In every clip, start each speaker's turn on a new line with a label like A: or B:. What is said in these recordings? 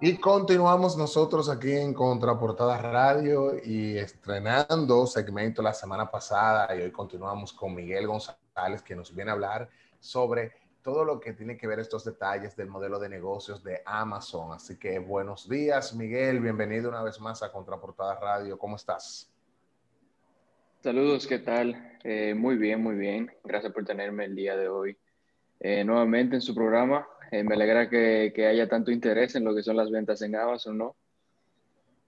A: Y continuamos nosotros aquí en Contraportada Radio y estrenando segmento la semana pasada y hoy continuamos con Miguel González que nos viene a hablar sobre todo lo que tiene que ver estos detalles del modelo de negocios de Amazon. Así que buenos días Miguel, bienvenido una vez más a Contraportada Radio. ¿Cómo estás?
B: Saludos, ¿qué tal? Eh, muy bien, muy bien. Gracias por tenerme el día de hoy eh, nuevamente en su programa. Eh, me alegra que, que, haya tanto interés en lo que son las ventas en Amazon, ¿no?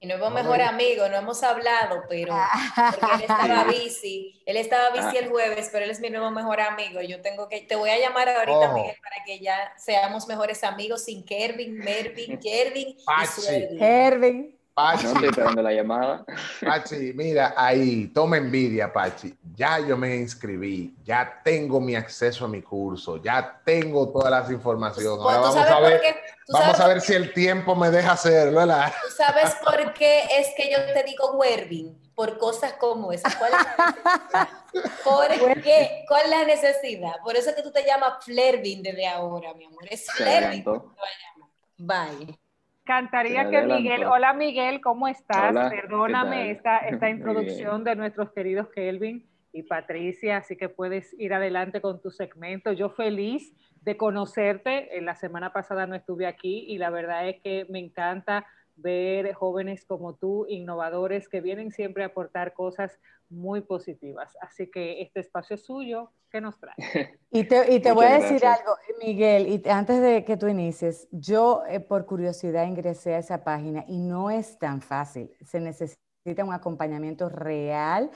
C: Y nuevo mejor amigo, no hemos hablado, pero porque él estaba bici, él estaba bici el jueves, pero él es mi nuevo mejor amigo. Yo tengo que, te voy a llamar ahorita, Miguel, para que ya seamos mejores amigos sin Kervin, Mervin, Kervin y
B: Kervin. Pachi. No estoy esperando la llamada.
A: Pachi, mira, ahí, toma envidia, Pachi. Ya yo me inscribí, ya tengo mi acceso a mi curso, ya tengo todas las informaciones. Pues, Ahora vamos a ver, vamos a ver si el tiempo me deja hacerlo, ¿verdad?
C: ¿Tú sabes por qué es que yo te digo Wervin? Por cosas como esas. ¿Cuál es ¿Por qué? ¿Cuál es la necesidad? Por eso es que tú te llamas Flervin desde ahora, mi amor. Es Flervin. Bye.
D: Cantaría que Miguel, hola Miguel, ¿cómo estás? Perdóname esta, esta introducción de nuestros queridos Kelvin y Patricia, así que puedes ir adelante con tu segmento. Yo feliz de conocerte, en la semana pasada no estuve aquí y la verdad es que me encanta ver jóvenes como tú, innovadores, que vienen siempre a aportar cosas muy positivas. Así que este espacio es suyo, ¿qué nos trae?
E: Y te, y te voy a decir algo, Miguel, y antes de que tú inicies, yo eh, por curiosidad ingresé a esa página y no es tan fácil. Se necesita un acompañamiento real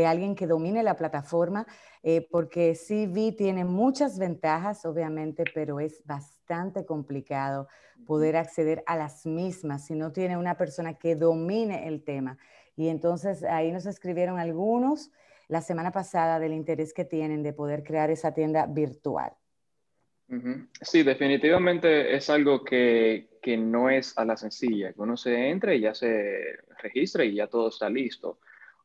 E: de alguien que domine la plataforma, eh, porque CV tiene muchas ventajas, obviamente, pero es bastante complicado poder acceder a las mismas si no tiene una persona que domine el tema. Y entonces ahí nos escribieron algunos la semana pasada del interés que tienen de poder crear esa tienda virtual.
B: Sí, definitivamente es algo que, que, no es a la sencilla, que uno se entre y ya se registra y ya todo está listo.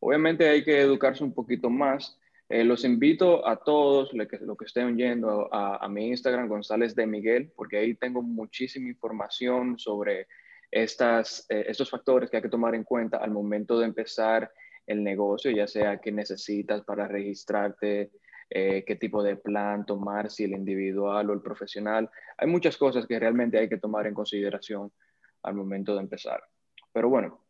B: Obviamente hay que educarse un poquito más. Eh, los invito a todos los que, lo que estén yendo a, a, mi Instagram, González de Miguel, porque ahí tengo muchísima información sobre estas, eh, estos factores que hay que tomar en cuenta al momento de empezar el negocio, ya sea qué necesitas para registrarte, eh, qué tipo de plan tomar, si el individual o el profesional. Hay muchas cosas que realmente hay que tomar en consideración al momento de empezar. Pero bueno,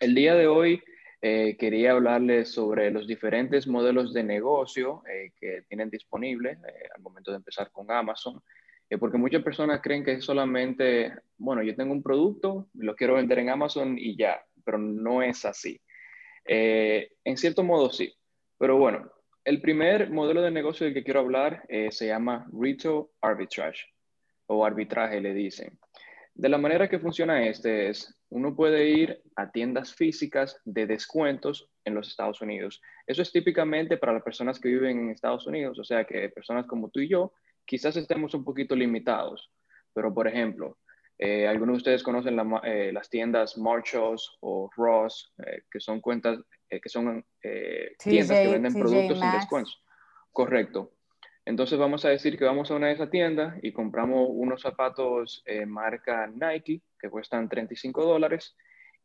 B: el día de hoy eh, quería hablarles sobre los diferentes modelos de negocio que tienen disponible al momento de empezar con Amazon eh, porque muchas personas creen que es solamente, bueno, yo tengo un producto, lo quiero vender en Amazon y ya, pero no es así. Eh, en cierto modo sí, pero bueno, el primer modelo de negocio del que quiero hablar eh, se llama Retail Arbitrage o arbitraje le dicen. De la manera que funciona este es, uno puede ir a tiendas físicas de descuentos en los Estados Unidos. Eso es típicamente para las personas que viven en Estados Unidos, o sea que personas como tú y yo quizás estemos un poquito limitados, pero por ejemplo, eh, algunos de ustedes conocen eh, las tiendas Marshalls o Ross, eh, que son cuentas, que son tiendas que venden productos sin descuentos. Correcto. Entonces vamos a decir que vamos a una de esas tiendas y compramos unos zapatos marca Nike que cuestan 35 dólares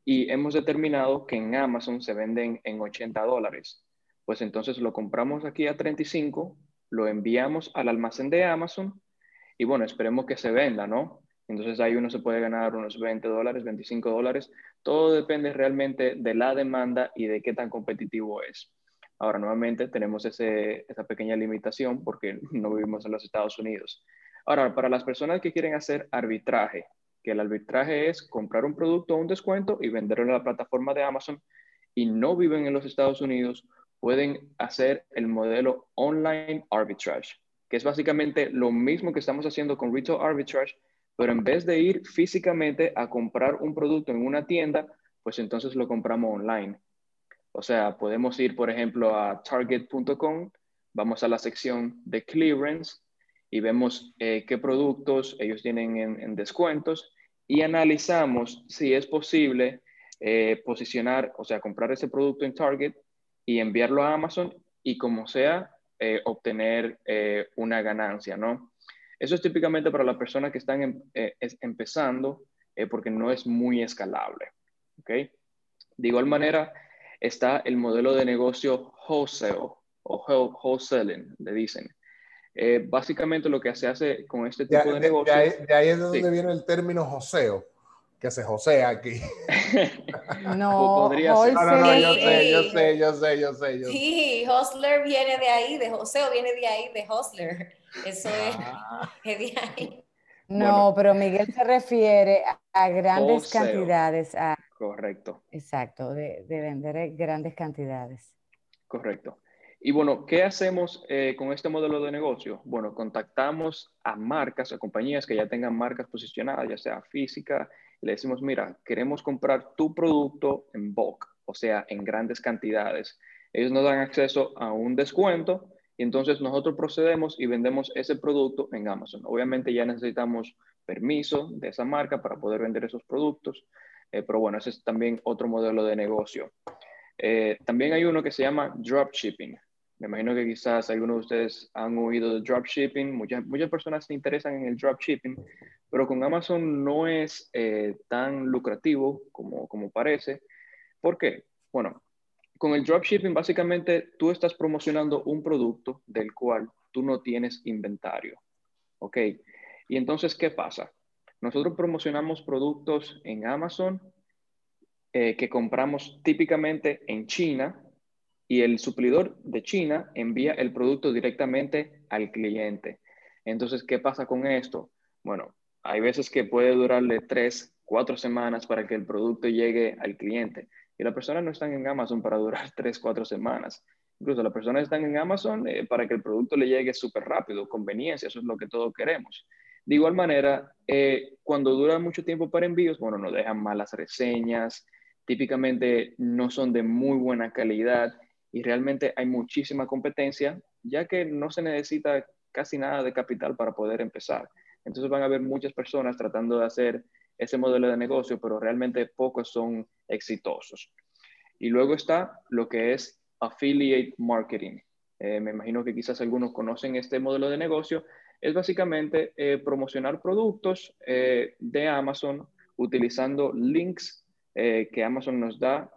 B: y hemos determinado que en Amazon se venden en 80 dólares. Pues entonces lo compramos aquí a 35 lo enviamos al almacén de Amazon y bueno, esperemos que se venda, ¿no? Entonces ahí uno se puede ganar unos 20 dólares, 25 dólares. Todo depende realmente de la demanda y de qué tan competitivo es. Ahora, nuevamente tenemos esa pequeña limitación porque no vivimos en los Estados Unidos. Ahora, para las personas que quieren hacer arbitraje, que el arbitraje es comprar un producto a un descuento y venderlo en la plataforma de Amazon y no viven en los Estados Unidos, pueden hacer el modelo online arbitrage, que es básicamente lo mismo que estamos haciendo con retail arbitrage, pero en vez de ir físicamente a comprar un producto en una tienda, pues entonces lo compramos online. O sea, podemos ir, por ejemplo, a target.com, vamos a la sección de clearance y vemos eh, qué productos ellos tienen en, descuentos y analizamos si es posible eh, posicionar, o sea, comprar ese producto en Target y enviarlo a Amazon y como sea, eh, obtener una ganancia, ¿no? Eso es típicamente para las personas que están em, empezando porque no es muy escalable. ¿okay? De igual manera, está el modelo de negocio wholesale o wholesaling, le dicen. Eh, básicamente lo que se hace con este tipo de, negocio...
A: De ahí, es de donde viene el término joseo, que se josea aquí.
E: no,
A: podría ser. No, no, yo sé, yo sé, yo sé, yo sé.
C: sí, hostler viene de ahí, de joseo viene de ahí, de hostler. Eso es,
A: ah.
C: de ahí.
E: No, pero Miguel se refiere a, grandes cantidades.
B: Correcto.
E: Exacto, de, de vender grandes cantidades.
B: Correcto. Y bueno, ¿qué hacemos eh, con este modelo de negocio? Bueno, contactamos a marcas, a compañías que ya tengan marcas posicionadas, ya sea física, le decimos, mira, queremos comprar tu producto en bulk, o sea, en grandes cantidades. Ellos nos dan acceso a un descuento y entonces nosotros procedemos y vendemos ese producto en Amazon. Obviamente ya necesitamos permiso de esa marca para poder vender esos productos, eh, pero bueno, ese es también otro modelo de negocio. Eh, también hay uno que se llama dropshipping. Me imagino que quizás algunos de ustedes han oído de dropshipping. Muchas, muchas personas se interesan en el dropshipping, pero con Amazon no es eh, tan lucrativo como, como parece. ¿Por qué? Bueno, con el dropshipping básicamente tú estás promocionando un producto del cual tú no tienes inventario. ¿Ok? Y entonces, ¿qué pasa? Nosotros promocionamos productos en Amazon eh, que compramos típicamente en China y el suplidor de China envía el producto directamente al cliente. Entonces, ¿qué pasa con esto? Bueno, hay veces que puede durarle tres, cuatro semanas para que el producto llegue al cliente. Y las personas no están en Amazon para durar tres, cuatro semanas. Incluso las personas están en Amazon eh, para que el producto le llegue súper rápido, conveniencia, eso es lo que todos queremos. De igual manera, eh, cuando dura mucho tiempo para envíos, bueno, nos dejan malas reseñas, típicamente no son de muy buena calidad y realmente hay muchísima competencia, ya que no se necesita casi nada de capital para poder empezar. Entonces van a haber muchas personas tratando de hacer ese modelo de negocio, pero realmente pocos son exitosos. Y luego está lo que es affiliate marketing. Eh, me imagino que quizás algunos conocen este modelo de negocio. Es básicamente eh, promocionar productos eh, de Amazon utilizando links que Amazon nos da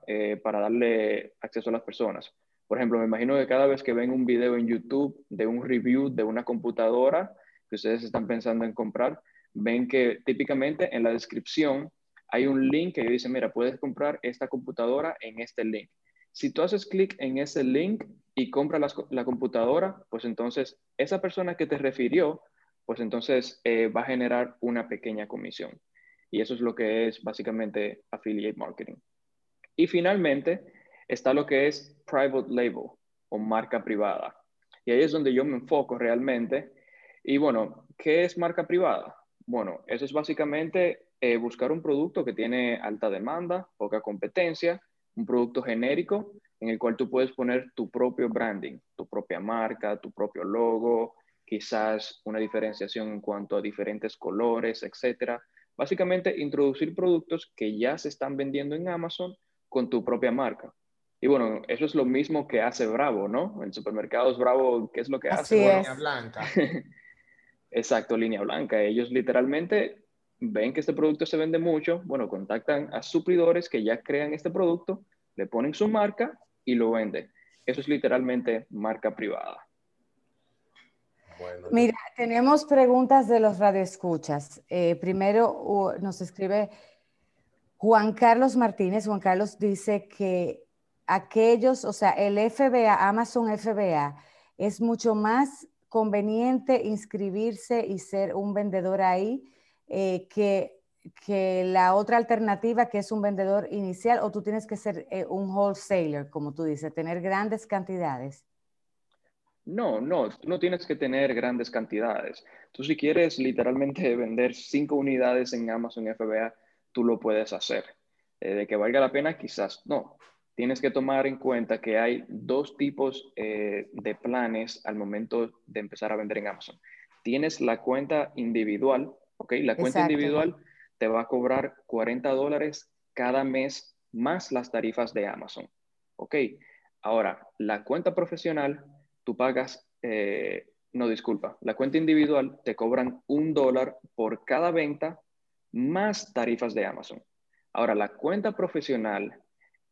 B: para darle acceso a las personas. Por ejemplo, me imagino que cada vez que ven un video en YouTube de un review de una computadora que ustedes están pensando en comprar, ven que típicamente en la descripción hay un link que dice, mira, puedes comprar esta computadora en este link. Si tú haces clic en ese link y compras la, computadora, pues entonces esa persona que te refirió, pues entonces eh, va a generar una pequeña comisión. Y eso es lo que es básicamente affiliate marketing. Y finalmente, está lo que es private label o marca privada. Y ahí es donde yo me enfoco realmente. Y bueno, ¿qué es marca privada? Bueno, eso es básicamente eh, buscar un producto que tiene alta demanda, poca competencia, un producto genérico en el cual tú puedes poner tu propio branding, tu propia marca, tu propio logo, quizás una diferenciación en cuanto a diferentes colores, etc. Básicamente, introducir productos que ya se están vendiendo en Amazon con tu propia marca. Y bueno, eso es lo mismo que hace Bravo, ¿no? En supermercados Bravo, ¿qué es lo que hace?
A: Línea blanca.
B: Exacto, línea blanca. Ellos literalmente ven que este producto se vende mucho, bueno, contactan a suplidores que ya crean este producto, le ponen su marca y lo venden. Eso es literalmente marca privada.
E: Mira, tenemos preguntas de los radioescuchas. Eh, primero nos escribe Juan Carlos Martínez. Juan Carlos dice que aquellos, o sea, el FBA, Amazon FBA, es mucho más conveniente inscribirse y ser un vendedor ahí eh, que, que, la otra alternativa que es un vendedor inicial o tú tienes que ser eh, un wholesaler, como tú dices, tener grandes cantidades.
B: No, no, tú no tienes que tener grandes cantidades. Tú si quieres literalmente vender cinco unidades en Amazon FBA, tú lo puedes hacer. Eh, de que valga la pena, quizás no tienes que tomar en cuenta que hay dos tipos eh, de planes al momento de empezar a vender en Amazon. Tienes la cuenta individual, ¿ok? La cuenta individual te va a cobrar 40 dólares cada mes más las tarifas de Amazon, ¿ok? Ahora, la cuenta profesional, tú pagas, eh, no disculpa, la cuenta individual te cobran un dólar por cada venta más tarifas de Amazon. Ahora, la cuenta profesional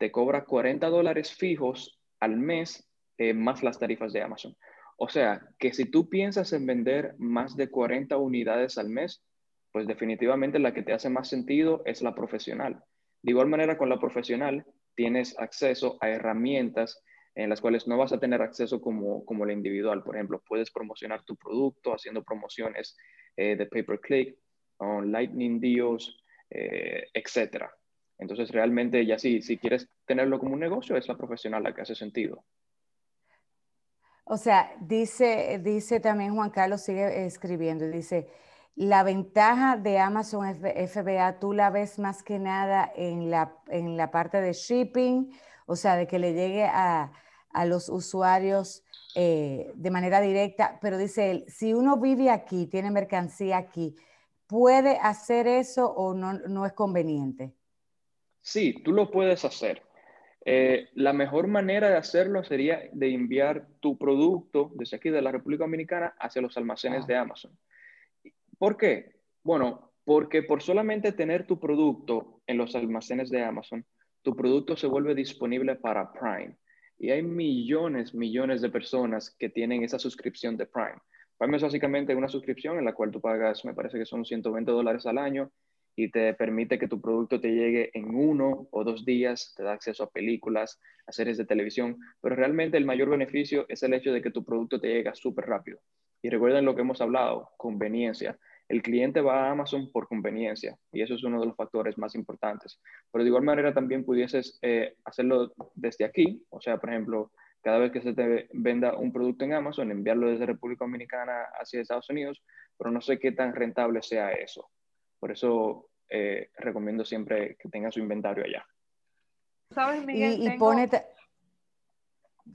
B: te cobra 40 dólares fijos al mes eh, más las tarifas de Amazon. O sea, que si tú piensas en vender más de 40 unidades al mes, pues definitivamente la que te hace más sentido es la profesional. De igual manera, con la profesional tienes acceso a herramientas en las cuales no vas a tener acceso como, como la individual. Por ejemplo, puedes promocionar tu producto haciendo promociones eh, de pay-per-click, Lightning Deals, eh, etc. Entonces, realmente ya sí, si quieres tenerlo como un negocio, es la profesional la que hace sentido.
E: O sea, dice, dice también Juan Carlos, sigue escribiendo, dice, la ventaja de Amazon FBA, tú la ves más que nada en la, en la parte de shipping, o sea, de que le llegue a, los usuarios eh, de manera directa, pero dice él, si uno vive aquí, tiene mercancía aquí, ¿puede hacer eso o no, no es conveniente?
B: Sí, tú lo puedes hacer. Eh, la mejor manera de hacerlo sería de enviar tu producto desde aquí de la República Dominicana hacia los almacenes de Amazon. ¿Por qué? Bueno, porque por solamente tener tu producto en los almacenes de Amazon, tu producto se vuelve disponible para Prime. Y hay millones, millones de personas que tienen esa suscripción de Prime. Prime es básicamente una suscripción en la cual tú pagas, me parece que son 120 dólares al año y te permite que tu producto te llegue en uno o dos días, te da acceso a películas, a series de televisión, pero realmente el mayor beneficio es el hecho de que tu producto te llega súper rápido. Y recuerden lo que hemos hablado, conveniencia. El cliente va a Amazon por conveniencia y eso es uno de los factores más importantes. Pero de igual manera también pudieses eh, hacerlo desde aquí, o sea, por ejemplo, cada vez que se te venda un producto en Amazon, enviarlo desde República Dominicana hacia Estados Unidos, pero no sé qué tan rentable sea eso. Por eso eh, recomiendo siempre que tenga su inventario allá.
E: ¿Sabes, Miguel? Y,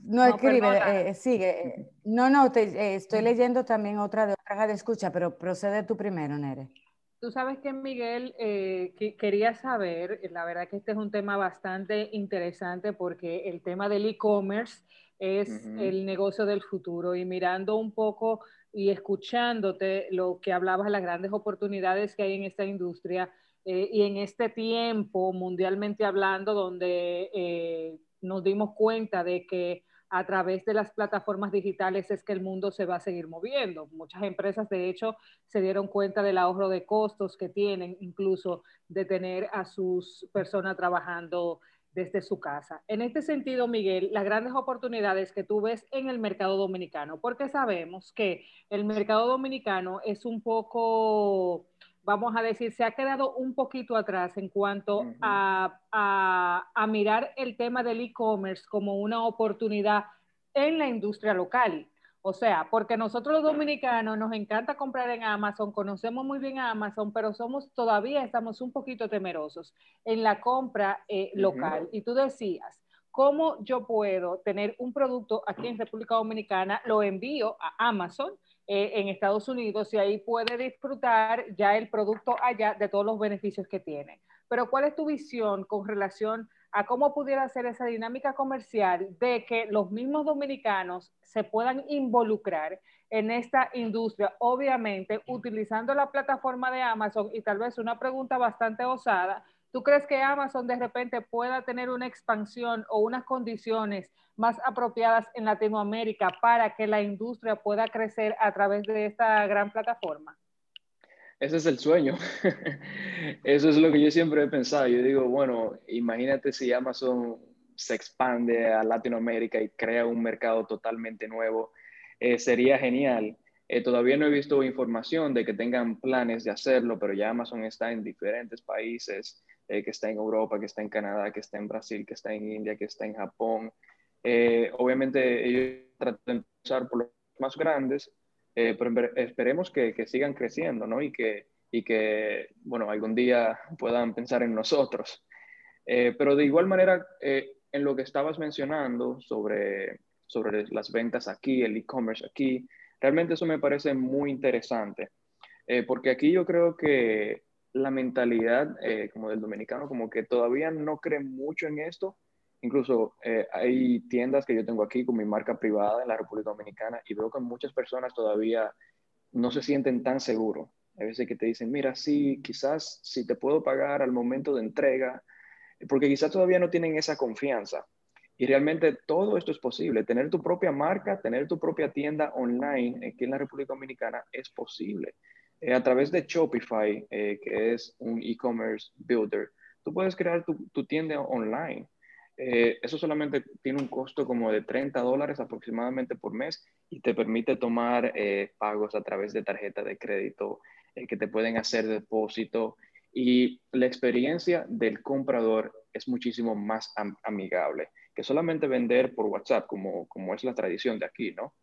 E: No, escribe, eh, sigue. No, no, te, estoy leyendo también otra de otra de escucha, pero procede tú primero, Nere.
D: Tú sabes que Miguel eh, quería saber, la verdad que este es un tema bastante interesante porque el tema del e-commerce es el negocio del futuro y mirando un poco y escuchándote lo que hablabas las grandes oportunidades que hay en esta industria eh, y en este tiempo, mundialmente hablando, donde eh, nos dimos cuenta de que a través de las plataformas digitales es que el mundo se va a seguir moviendo. Muchas empresas, de hecho, se dieron cuenta del ahorro de costos que tienen, incluso de tener a sus personas trabajando desde su casa. En este sentido, Miguel, las grandes oportunidades que tú ves en el mercado dominicano, porque sabemos que el mercado dominicano es un poco, vamos a decir, se ha quedado un poquito atrás en cuanto a, a mirar el tema del e-commerce como una oportunidad en la industria local. O sea, porque nosotros los dominicanos nos encanta comprar en Amazon, conocemos muy bien a Amazon, pero somos todavía estamos un poquito temerosos en la compra eh, local. Y tú decías, ¿cómo yo puedo tener un producto aquí en República Dominicana, lo envío a Amazon eh, en Estados Unidos y ahí puede disfrutar ya el producto allá de todos los beneficios que tiene? Pero ¿cuál es tu visión con relación a cómo pudiera ser esa dinámica comercial de que los mismos dominicanos se puedan involucrar en esta industria, obviamente utilizando la plataforma de Amazon y tal vez una pregunta bastante osada, ¿tú crees que Amazon de repente pueda tener una expansión o unas condiciones más apropiadas en Latinoamérica para que la industria pueda crecer a través de esta gran plataforma?
B: Ese es el sueño. Eso es lo que yo siempre he pensado. Yo digo, bueno, imagínate si Amazon se expande a Latinoamérica y crea un mercado totalmente nuevo. Eh, sería genial. Eh, todavía no he visto información de que tengan planes de hacerlo, pero ya Amazon está en diferentes países, eh, que está en Europa, que está en Canadá, que está en Brasil, que está en India, que está en Japón. obviamente ellos tratan de empezar por los más grandes, eh, pero esperemos que, sigan creciendo, ¿no? Y que, y que, bueno, algún día puedan pensar en nosotros. Eh, pero de igual manera, eh, en lo que estabas mencionando sobre, sobre las ventas aquí, el e-commerce aquí, realmente eso me parece muy interesante, porque aquí yo creo que la mentalidad como del dominicano, como que todavía no cree mucho en esto, Incluso eh, hay tiendas que yo tengo aquí con mi marca privada en la República Dominicana y veo que muchas personas todavía no se sienten tan seguros Hay veces que te dicen, mira, sí, quizás si te puedo pagar al momento de entrega, porque quizás todavía no tienen esa confianza. Y realmente todo esto es posible. Tener tu propia marca, tener tu propia tienda online aquí en la República Dominicana es posible. Eh, a través de Shopify, eh, que es un e-commerce builder, tú puedes crear tu, tienda online. Eh, eso solamente tiene un costo como de 30 dólares aproximadamente por mes y te permite tomar pagos a través de tarjeta de crédito que te pueden hacer depósito y la experiencia del comprador es muchísimo más amigable que solamente vender por WhatsApp, como, como es la tradición de aquí, ¿no?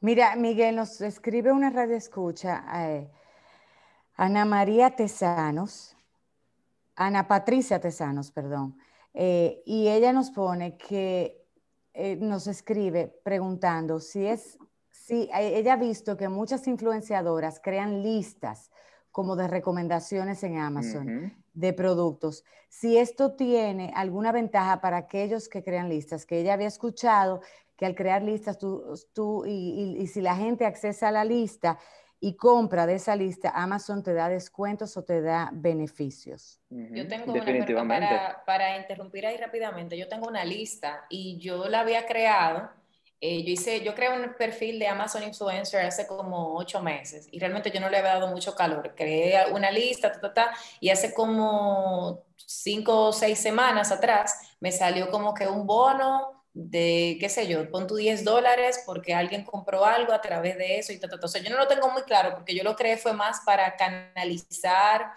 E: Mira, Miguel, nos escribe una radio escucha, eh, Ana María Tesanos, Ana Patricia Tesanos, perdón, eh, y ella nos pone que eh, nos escribe preguntando si es, si ella ha visto que muchas influenciadoras crean listas como de recomendaciones en Amazon de productos. Si esto tiene alguna ventaja para aquellos que crean listas, que ella había escuchado que al crear listas, tú, y, si la gente accesa a la lista y compra de esa lista, Amazon te da descuentos o te da beneficios.
C: Yo tengo una, para, para interrumpir ahí rápidamente, yo tengo una lista y yo la había creado eh, yo hice, yo creé un perfil de Amazon Influencer hace como ocho meses y realmente yo no le había dado mucho calor. Creé una lista, y hace como cinco o seis semanas atrás me salió como que un bono de, qué sé yo, pon tu 10 dólares porque alguien compró algo a través de eso y ta, O sea, yo no lo tengo muy claro porque yo lo creé fue más para canalizar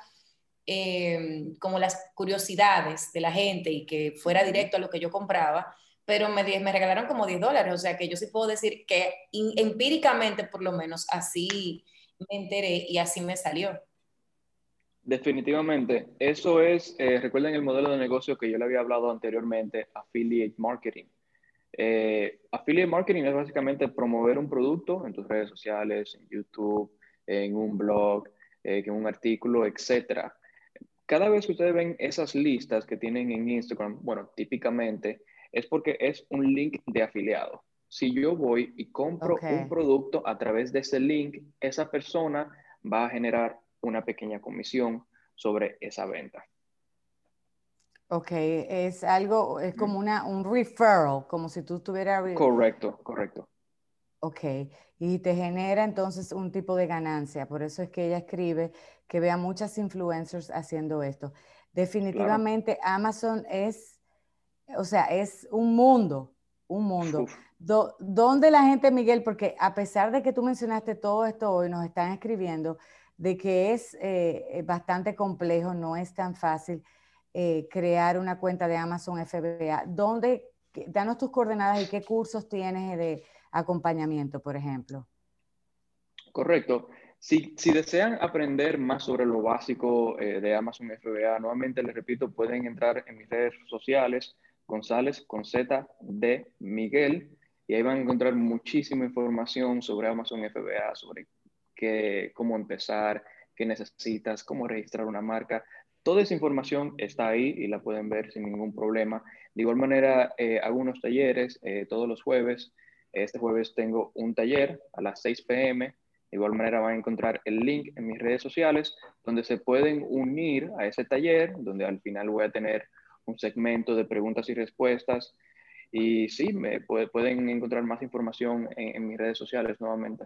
C: eh, como las curiosidades de la gente y que fuera directo a lo que yo compraba pero me, me regalaron como 10 dólares, o sea que yo sí puedo decir que empíricamente por lo menos así me enteré y así me salió.
B: Definitivamente, eso es, eh, recuerden el modelo de negocio que yo le había hablado anteriormente, affiliate marketing. Eh, affiliate marketing es básicamente promover un producto en tus redes sociales, en YouTube, en un blog, eh, en un artículo, etc. Cada vez que ustedes ven esas listas que tienen en Instagram, bueno, típicamente es porque es un link de afiliado. Si yo voy y compro un producto a través de ese link, esa persona va a generar una pequeña comisión sobre esa venta.
E: Ok, es algo, es como una, un referral, como si tú tuvieras...
B: Correcto, correcto.
E: Ok, y te genera entonces un tipo de ganancia. Por eso es que ella escribe que vea muchas influencers haciendo esto. Definitivamente Amazon es o sea, es un mundo, un mundo. ¿Dónde la gente, Miguel? Porque a pesar de que tú mencionaste todo esto hoy, nos están escribiendo de que es eh, bastante complejo, no es tan fácil eh, crear una cuenta de Amazon FBA. ¿Dónde, danos tus coordenadas y qué cursos tienes de acompañamiento, por ejemplo?
B: Correcto. Si, si, desean aprender más sobre lo básico eh, de Amazon FBA, nuevamente les repito, pueden entrar en mis redes sociales, González con Z de Miguel y ahí van a encontrar muchísima información sobre Amazon FBA, sobre qué, cómo empezar, qué necesitas, cómo registrar una marca. Toda esa información está ahí y la pueden ver sin ningún problema. De igual manera, eh, hago unos talleres eh, todos los jueves. Este jueves tengo un taller a las 6 pm. De igual manera van a encontrar el link en mis redes sociales donde se pueden unir a ese taller, donde al final voy a tener un segmento de preguntas y respuestas. Y sí, me pueden encontrar más información en, mis redes sociales nuevamente.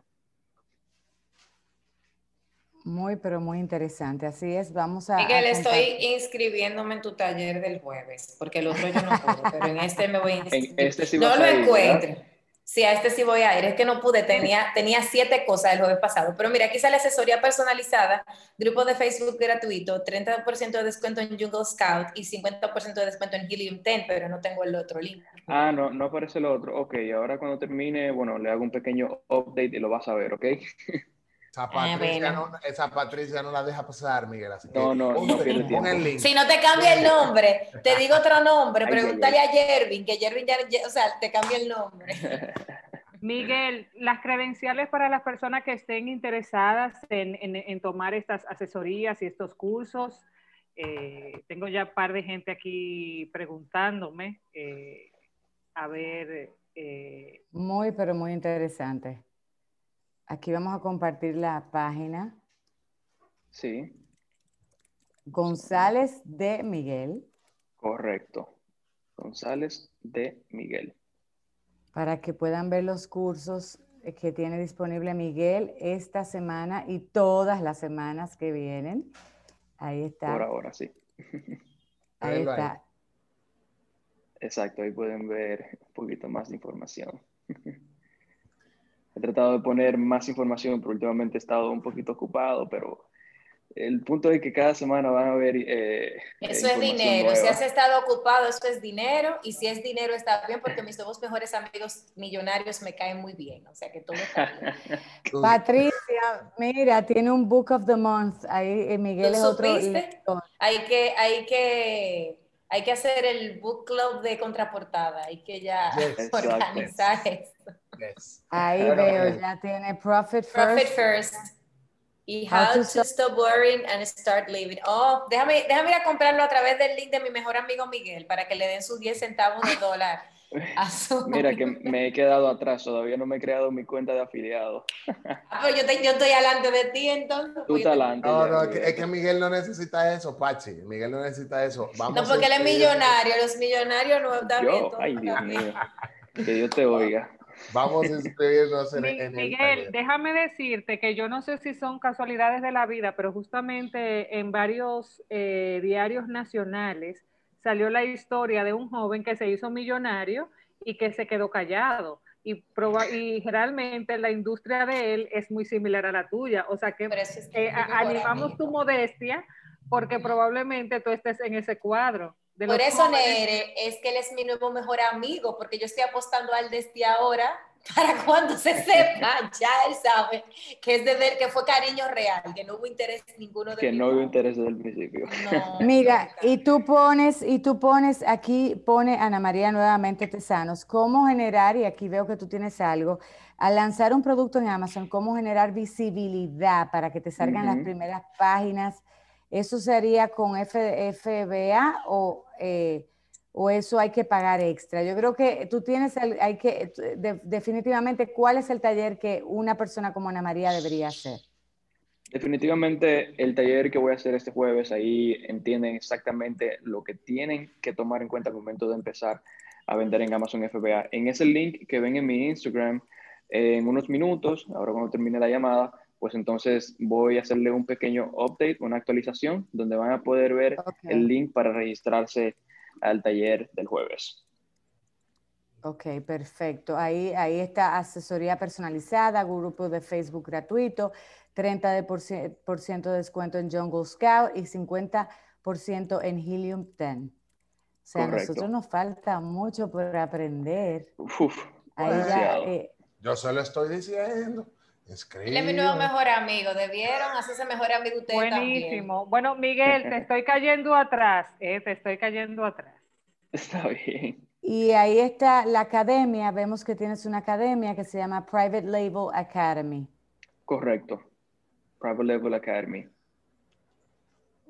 E: Muy, pero muy interesante. Así es, vamos a.
C: Miguel, estoy inscribiéndome en tu taller del jueves, porque el otro yo no puedo, pero en este me voy a inscribir. Este no lo encuentro. Sí, a este sí voy a ir. Es que no pude, tenía, tenía siete cosas el jueves pasado. Pero mira, aquí sale asesoría personalizada, grupo de Facebook gratuito, 30% de descuento en Jungle Scout y 50% de descuento en Helium 10, pero no tengo el otro link.
B: Ah, no, no aparece el otro. Ok, ahora cuando termine, bueno, le hago un pequeño update y lo vas a ver, ¿ok?
A: Esa ah, Patricia, no, esa Patricia, no, la deja pasar, Miguel.
B: no, no, no
C: Si no te cambia el nombre, te digo otro nombre, pregúntale a Jervin, que Jervin ya, o sea, te cambia el nombre.
D: Miguel, las credenciales para las personas que estén interesadas en, en, tomar estas asesorías y estos cursos. Eh, tengo ya un par de gente aquí preguntándome. Eh, a ver.
E: Eh, muy, pero muy interesante. Aquí vamos a compartir la página
B: Sí.
E: González de Miguel.
B: Correcto. González de Miguel.
E: Para que puedan ver los cursos que tiene disponible Miguel esta semana y todas las semanas que vienen. Ahí está.
B: Por ahora, sí.
E: Ahí está.
B: Exacto, ahí pueden ver un poquito más de información. He tratado de poner más información, pero últimamente he estado un poquito ocupado, pero el punto es que cada semana van a ver... Eh,
C: eso es dinero, si has estado ocupado, eso es dinero, y si es dinero está bien, porque mis dos mejores amigos millonarios me caen muy bien, o sea que todo está bien.
E: Patricia, mira, tiene un Book of the Month, ahí eh, Miguel es otro...
C: Hay que, hay que... Hay que hacer el book club de contraportada, hay que ya organizar esto.
E: Ahí veo, ya tiene Profit First.
C: Profit First y How, to, Stop Worrying and Start Living. Oh, déjame, déjame ir a comprarlo a través del link de mi mejor amigo Miguel para que le den sus 10 centavos de dólar.
B: Mira que me he quedado atrás, todavía no me he creado mi cuenta de afiliado.
C: Ah, pero yo, yo estoy adelante de ti entonces.
B: Tú
C: pues
B: estás adelante.
A: No, no, es que, Miguel no necesita eso, Pachi. Miguel no necesita eso.
C: Vamos no, porque él es millonario, los millonarios no están
B: Yo, ay Dios mío, que Dios te oiga.
A: Vamos a inscribirnos en, en
D: Miguel, déjame decirte que yo no sé si son casualidades de la vida, pero justamente en varios eh, diarios nacionales salió la historia de un joven que se hizo millonario y que se quedó callado. Y, y generalmente la industria de él es muy similar a la tuya. O sea que eh, animamos tu modestia porque probablemente tú estés en ese cuadro.
C: Por eso, Nere, es que él es mi nuevo mejor amigo, porque yo estoy apostando al desde ahora para cuando se sepa, ya él sabe que es de ver que fue cariño real, que no hubo interés ninguno de
B: Que no hubo interés desde el principio.
E: Mira, y tú pones, y tú pones, aquí pone Ana María nuevamente Tesanos, cómo generar, y aquí veo que tú tienes algo, al lanzar un producto en Amazon, cómo generar visibilidad para que te salgan las primeras páginas ¿Eso sería con FBA o, eh, o eso hay que pagar extra? Yo creo que tú tienes, hay que, definitivamente, ¿cuál es el taller que una persona como Ana María debería hacer?
B: Definitivamente el taller que voy a hacer este jueves, ahí entienden exactamente lo que tienen que tomar en cuenta al momento de empezar a vender en Amazon FBA. En ese link que ven en mi Instagram, en unos minutos, ahora cuando termine la llamada, pues entonces voy a hacerle un pequeño update, una actualización, donde van a poder ver el link para registrarse al taller del jueves.
E: Ok, perfecto. Ahí, ahí está asesoría personalizada, grupo de Facebook gratuito, 30% de descuento en Jungle Scout y 50% en Helium 10. O sea, a nosotros nos falta mucho por aprender.
B: Uf,
A: eh, Yo se lo estoy diciendo.
C: Él es mi nuevo mejor amigo. Debieron hacerse mejor amigo ustedes
D: Buenísimo. Bueno, Miguel, te estoy cayendo atrás. Eh, te estoy cayendo atrás.
B: Está bien.
E: Y ahí está la academia. Vemos que tienes una academia que se llama Private Label Academy.
B: Correcto. Private Label Academy.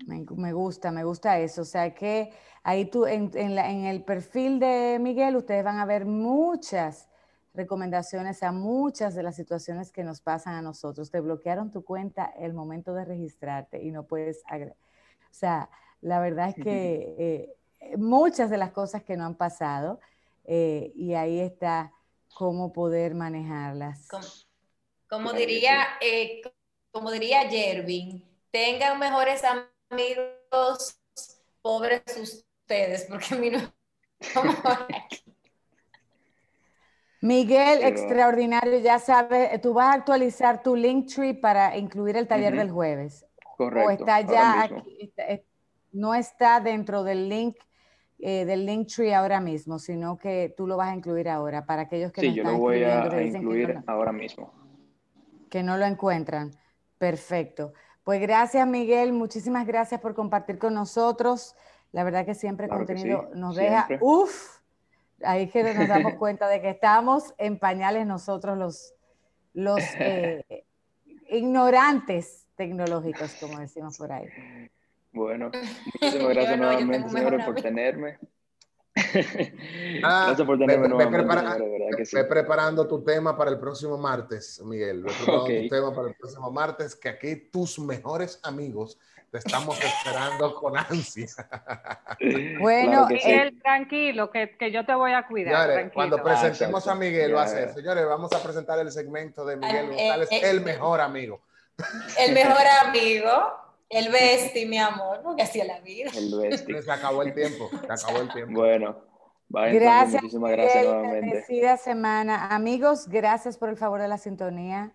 E: Me, gusta, me gusta eso. O sea que ahí tú, en, en el perfil de Miguel, ustedes van a ver muchas recomendaciones a muchas de las situaciones que nos pasan a nosotros. Te bloquearon tu cuenta el momento de registrarte y no puedes... O sea, la verdad es que eh, muchas de las cosas que no han pasado eh, y ahí está cómo poder manejarlas.
C: Como, diría, eh, como diría Jervin, tengan mejores amigos, pobres ustedes, porque mi no...
E: Miguel, extraordinario, ya sabes, tú vas a actualizar tu Linktree para incluir el taller del jueves.
B: Correcto.
E: O está ya aquí, no está dentro del link eh, del Linktree ahora mismo, sino que tú lo vas a incluir ahora para aquellos que
B: sí,
E: no
B: yo lo voy a, incluir ahora mismo.
E: Que no lo encuentran. Perfecto. Pues gracias, Miguel. Muchísimas gracias por compartir con nosotros. La verdad que siempre el contenido nos deja. Uf, ahí que nos damos cuenta de que estamos en pañales nosotros los, los eh, ignorantes tecnológicos, como decimos por ahí.
B: Bueno, muchísimas gracias nuevamente, señores, por tenerme.
A: Ah, Gracias por tenerme ve, preparando tu tema para el próximo martes, Miguel. Ve preparando tu tema para el próximo martes, que aquí tus mejores amigos te estamos esperando con ansia.
D: Bueno, Miguel, tranquilo, que, que, yo te voy a cuidar.
A: cuando presentemos a Miguel, va a ser, señores, vamos a presentar el segmento de Miguel González, el, el mejor amigo.
C: El mejor amigo. El besti, mi amor, porque hacía la vida. El
A: besti. Se acabó el tiempo, se acabó el tiempo.
B: Bueno,
E: gracias. muchísimas gracias nuevamente. semana. Amigos, gracias por el favor de la sintonía.